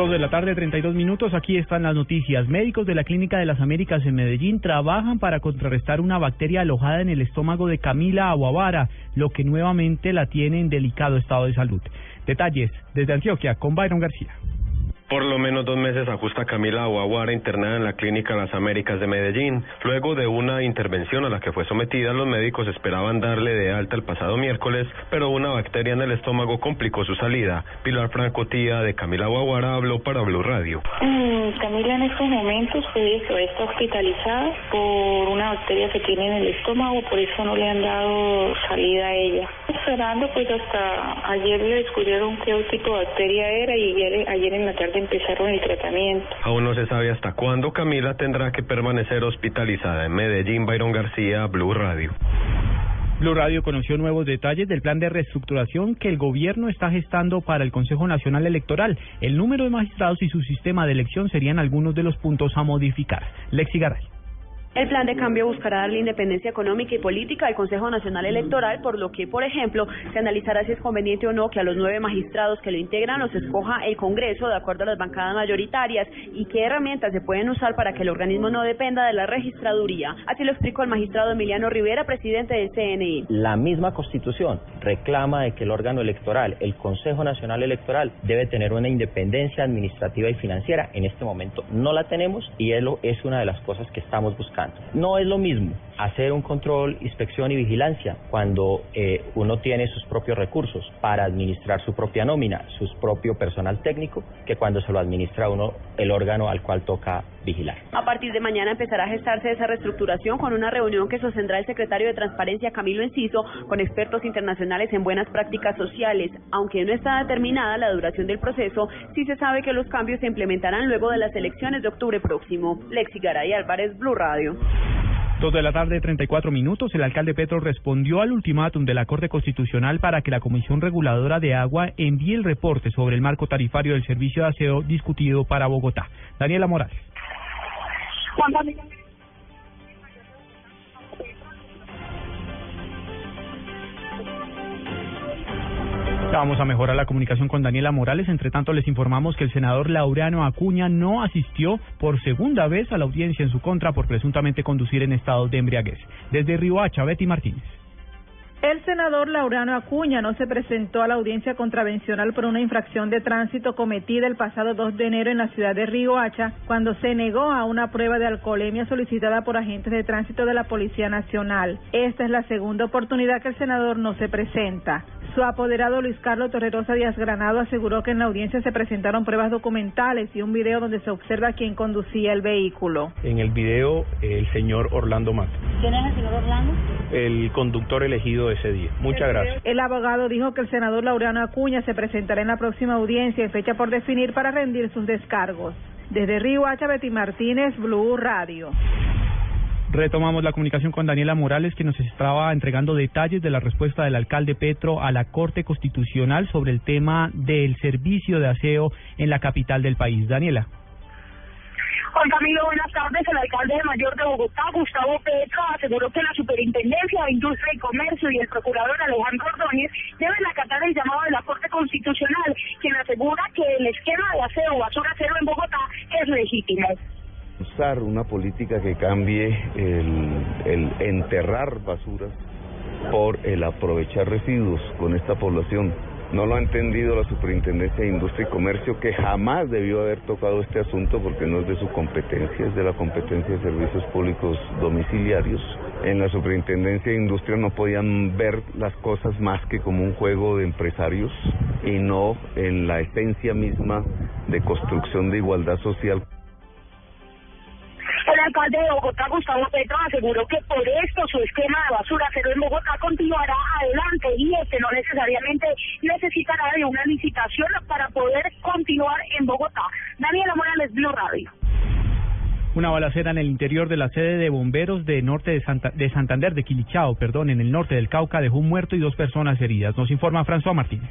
Dos de la tarde, 32 minutos. Aquí están las noticias. Médicos de la Clínica de las Américas en Medellín trabajan para contrarrestar una bacteria alojada en el estómago de Camila Aguavara, lo que nuevamente la tiene en delicado estado de salud. Detalles desde Antioquia con Byron García. Por lo menos dos meses ajusta Camila Aguaguara internada en la Clínica Las Américas de Medellín. Luego de una intervención a la que fue sometida, los médicos esperaban darle de alta el pasado miércoles, pero una bacteria en el estómago complicó su salida. Pilar Franco, tía de Camila Aguaguara, habló para Blue Radio. Mm, Camila en estos momentos pues, está hospitalizada por una bacteria que tiene en el estómago, por eso no le han dado salida a ella. Esperando pues hasta ayer le descubrieron qué tipo de bacteria era y ayer, ayer en la tarde empezaron el tratamiento. Aún no se sabe hasta cuándo Camila tendrá que permanecer hospitalizada en Medellín. Byron García, Blue Radio. Blue Radio conoció nuevos detalles del plan de reestructuración que el gobierno está gestando para el Consejo Nacional Electoral. El número de magistrados y su sistema de elección serían algunos de los puntos a modificar. Lexi Garay. El plan de cambio buscará darle independencia económica y política al Consejo Nacional Electoral, por lo que, por ejemplo, se analizará si es conveniente o no que a los nueve magistrados que lo integran los escoja el Congreso de acuerdo a las bancadas mayoritarias y qué herramientas se pueden usar para que el organismo no dependa de la registraduría. Así lo explicó el magistrado Emiliano Rivera, presidente del CNI. La misma Constitución reclama de que el órgano electoral, el Consejo Nacional Electoral, debe tener una independencia administrativa y financiera. En este momento no la tenemos y es una de las cosas que estamos buscando. No es lo mismo hacer un control, inspección y vigilancia cuando eh, uno tiene sus propios recursos para administrar su propia nómina, su propio personal técnico, que cuando se lo administra uno el órgano al cual toca vigilar. A partir de mañana empezará a gestarse esa reestructuración con una reunión que sostendrá el secretario de Transparencia Camilo Enciso con expertos internacionales en buenas prácticas sociales. Aunque no está determinada la duración del proceso, sí se sabe que los cambios se implementarán luego de las elecciones de octubre próximo. Lexi Garay Álvarez, Blue Radio. Dos de la tarde, 34 minutos. El alcalde Petro respondió al ultimátum de la Corte Constitucional para que la Comisión Reguladora de Agua envíe el reporte sobre el marco tarifario del servicio de aseo discutido para Bogotá. Daniela Morales. Vamos a mejorar la comunicación con Daniela Morales. Entre tanto, les informamos que el senador Laureano Acuña no asistió por segunda vez a la audiencia en su contra por presuntamente conducir en estado de embriaguez. Desde Riohacha, Betty Martínez. El senador Laureano Acuña no se presentó a la audiencia contravencional por una infracción de tránsito cometida el pasado 2 de enero en la ciudad de Riohacha, cuando se negó a una prueba de alcoholemia solicitada por agentes de tránsito de la Policía Nacional. Esta es la segunda oportunidad que el senador no se presenta. Su apoderado Luis Carlos Torrerosa Díaz Granado aseguró que en la audiencia se presentaron pruebas documentales y un video donde se observa quién conducía el vehículo. En el video, el señor Orlando Mato. ¿Quién es el señor Orlando? El conductor elegido ese día. Muchas gracias. El abogado dijo que el senador Laureano Acuña se presentará en la próxima audiencia en fecha por definir para rendir sus descargos. Desde Río Hacha, Betty Martínez, Blue Radio. Retomamos la comunicación con Daniela Morales, que nos estaba entregando detalles de la respuesta del alcalde Petro a la Corte Constitucional sobre el tema del servicio de aseo en la capital del país. Daniela. Juan Camilo, buenas tardes. El alcalde de Mayor de Bogotá, Gustavo Petro, aseguró que la Superintendencia de Industria y Comercio y el procurador Alejandro Ordóñez deben acatar el llamado de la Corte Constitucional, quien asegura que el esquema de aseo basura cero en Bogotá es legítimo una política que cambie el, el enterrar basuras por el aprovechar residuos con esta población. No lo ha entendido la Superintendencia de Industria y Comercio, que jamás debió haber tocado este asunto porque no es de su competencia, es de la competencia de servicios públicos domiciliarios. En la Superintendencia de Industria no podían ver las cosas más que como un juego de empresarios y no en la esencia misma de construcción de igualdad social. El alcalde de Bogotá, Gustavo Petro, aseguró que por esto su esquema de basura cero en Bogotá continuará adelante y este no necesariamente necesitará de una licitación para poder continuar en Bogotá. Daniela Morales, Blue Radio. Una balacera en el interior de la sede de bomberos de norte de, Santa, de Santander, de Quilichao, perdón, en el norte del Cauca, dejó un muerto y dos personas heridas. Nos informa François Martínez.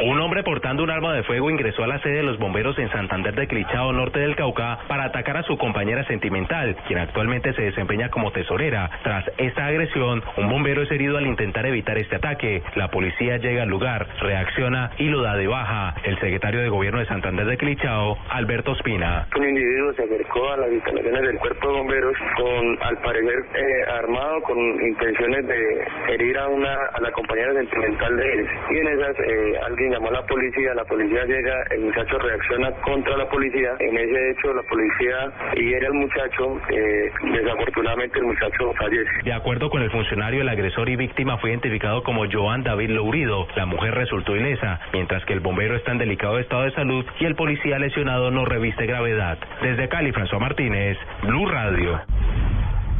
Un hombre portando un arma de fuego ingresó a la sede de los bomberos en Santander de Clichao, norte del Cauca, para atacar a su compañera sentimental, quien actualmente se desempeña como tesorera. Tras esta agresión, un bombero es herido al intentar evitar este ataque. La policía llega al lugar, reacciona y lo da de baja. El secretario de gobierno de Santander de Clichao, Alberto Espina. Un individuo se acercó a las instalaciones del cuerpo de bomberos con, al parecer, eh, armado con intenciones de herir a una a la compañera sentimental de él. Y en esas eh, alguien llamó a la policía, la policía llega, el muchacho reacciona contra la policía. En ese hecho, la policía hiere al muchacho. Eh, desafortunadamente, el muchacho fallece. De acuerdo con el funcionario, el agresor y víctima fue identificado como Joan David Lourido. La mujer resultó ilesa, mientras que el bombero está en delicado estado de salud y el policía lesionado no reviste gravedad. Desde Cali, François Martínez, Blue Radio.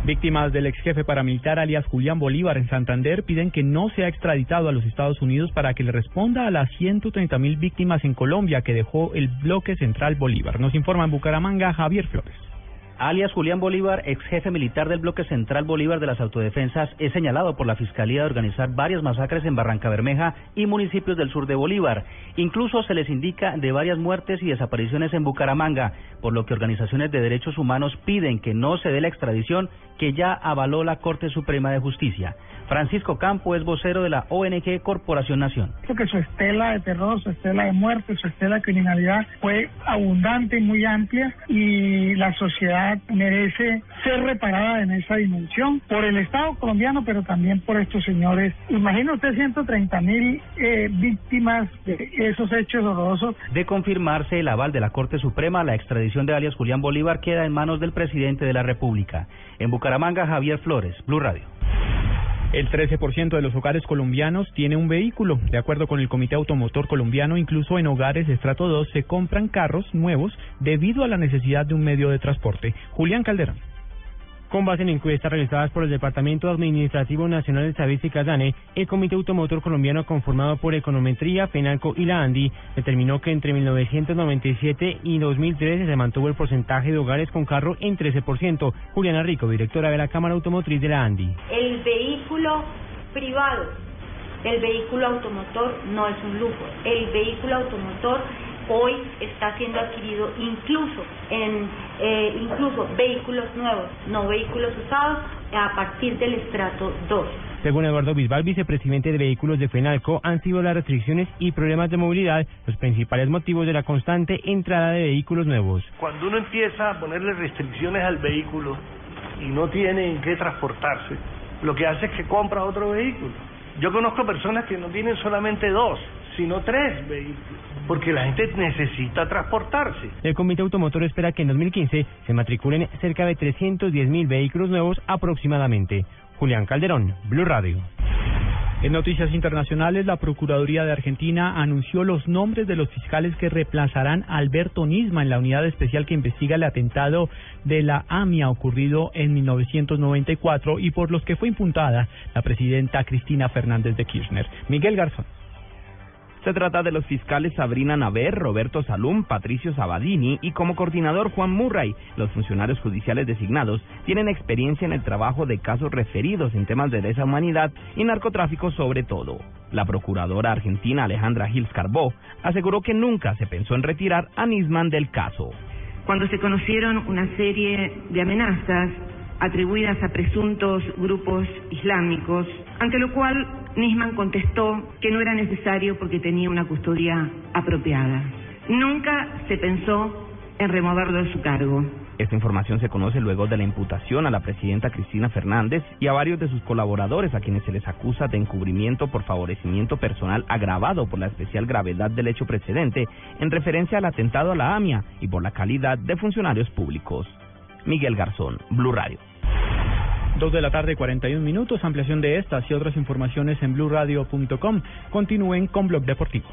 Víctimas del ex jefe paramilitar alias Julián Bolívar en Santander piden que no sea extraditado a los Estados Unidos para que le responda a las 130 mil víctimas en Colombia que dejó el bloque central Bolívar. Nos informa en Bucaramanga Javier Flores alias Julián Bolívar, ex jefe militar del bloque central Bolívar de las autodefensas, es señalado por la Fiscalía de organizar varias masacres en Barranca Bermeja y municipios del sur de Bolívar. Incluso se les indica de varias muertes y desapariciones en Bucaramanga, por lo que organizaciones de derechos humanos piden que no se dé la extradición que ya avaló la Corte Suprema de Justicia. Francisco Campo es vocero de la ONG Corporación Nación. Creo que su estela de terror, su estela de muerte, su estela de criminalidad fue abundante y muy amplia y la sociedad merece ser reparada en esa dimensión por el Estado colombiano, pero también por estos señores. Imagina usted 130 mil eh, víctimas de esos hechos horrorosos. De confirmarse el aval de la Corte Suprema, la extradición de alias Julián Bolívar queda en manos del presidente de la República. En Bucaramanga, Javier Flores, Blue Radio. El 13% de los hogares colombianos tiene un vehículo. De acuerdo con el Comité Automotor Colombiano, incluso en hogares de estrato 2 se compran carros nuevos debido a la necesidad de un medio de transporte. Julián Calderón. Con base en encuestas realizadas por el Departamento Administrativo Nacional de Estadística DANE, el Comité Automotor Colombiano conformado por Econometría, FENALCO y la ANDI determinó que entre 1997 y 2013 se mantuvo el porcentaje de hogares con carro en 13%. Juliana Rico, directora de la Cámara Automotriz de la ANDI. El vehículo privado, el vehículo automotor no es un lujo. El vehículo automotor hoy está siendo adquirido incluso en eh, incluso vehículos nuevos, no vehículos usados, a partir del estrato 2. Según Eduardo Bisbal, vicepresidente de vehículos de FENALCO, han sido las restricciones y problemas de movilidad los principales motivos de la constante entrada de vehículos nuevos. Cuando uno empieza a ponerle restricciones al vehículo y no tiene en qué transportarse, lo que hace es que compra otro vehículo. Yo conozco personas que no tienen solamente dos, sino tres vehículos, porque la gente necesita transportarse. El Comité Automotor espera que en 2015 se matriculen cerca de 310 mil vehículos nuevos aproximadamente. Julián Calderón, Blue Radio. En noticias internacionales, la Procuraduría de Argentina anunció los nombres de los fiscales que reemplazarán a Alberto Nisma en la unidad especial que investiga el atentado de la AMIA ocurrido en 1994 y por los que fue impuntada la presidenta Cristina Fernández de Kirchner. Miguel Garzón. Se trata de los fiscales Sabrina Naver, Roberto Salum, Patricio Sabadini y como coordinador Juan Murray. Los funcionarios judiciales designados tienen experiencia en el trabajo de casos referidos en temas de lesa humanidad y narcotráfico sobre todo. La procuradora argentina Alejandra Gils Carbó aseguró que nunca se pensó en retirar a Nisman del caso. Cuando se conocieron una serie de amenazas atribuidas a presuntos grupos islámicos, ante lo cual Nisman contestó que no era necesario porque tenía una custodia apropiada. Nunca se pensó en removerlo de su cargo. Esta información se conoce luego de la imputación a la presidenta Cristina Fernández y a varios de sus colaboradores a quienes se les acusa de encubrimiento por favorecimiento personal agravado por la especial gravedad del hecho precedente en referencia al atentado a la AMIA y por la calidad de funcionarios públicos. Miguel Garzón, Blue Radio. Dos de la tarde, 41 minutos. Ampliación de estas y otras informaciones en blurradio.com. Continúen con Blog Deportivo.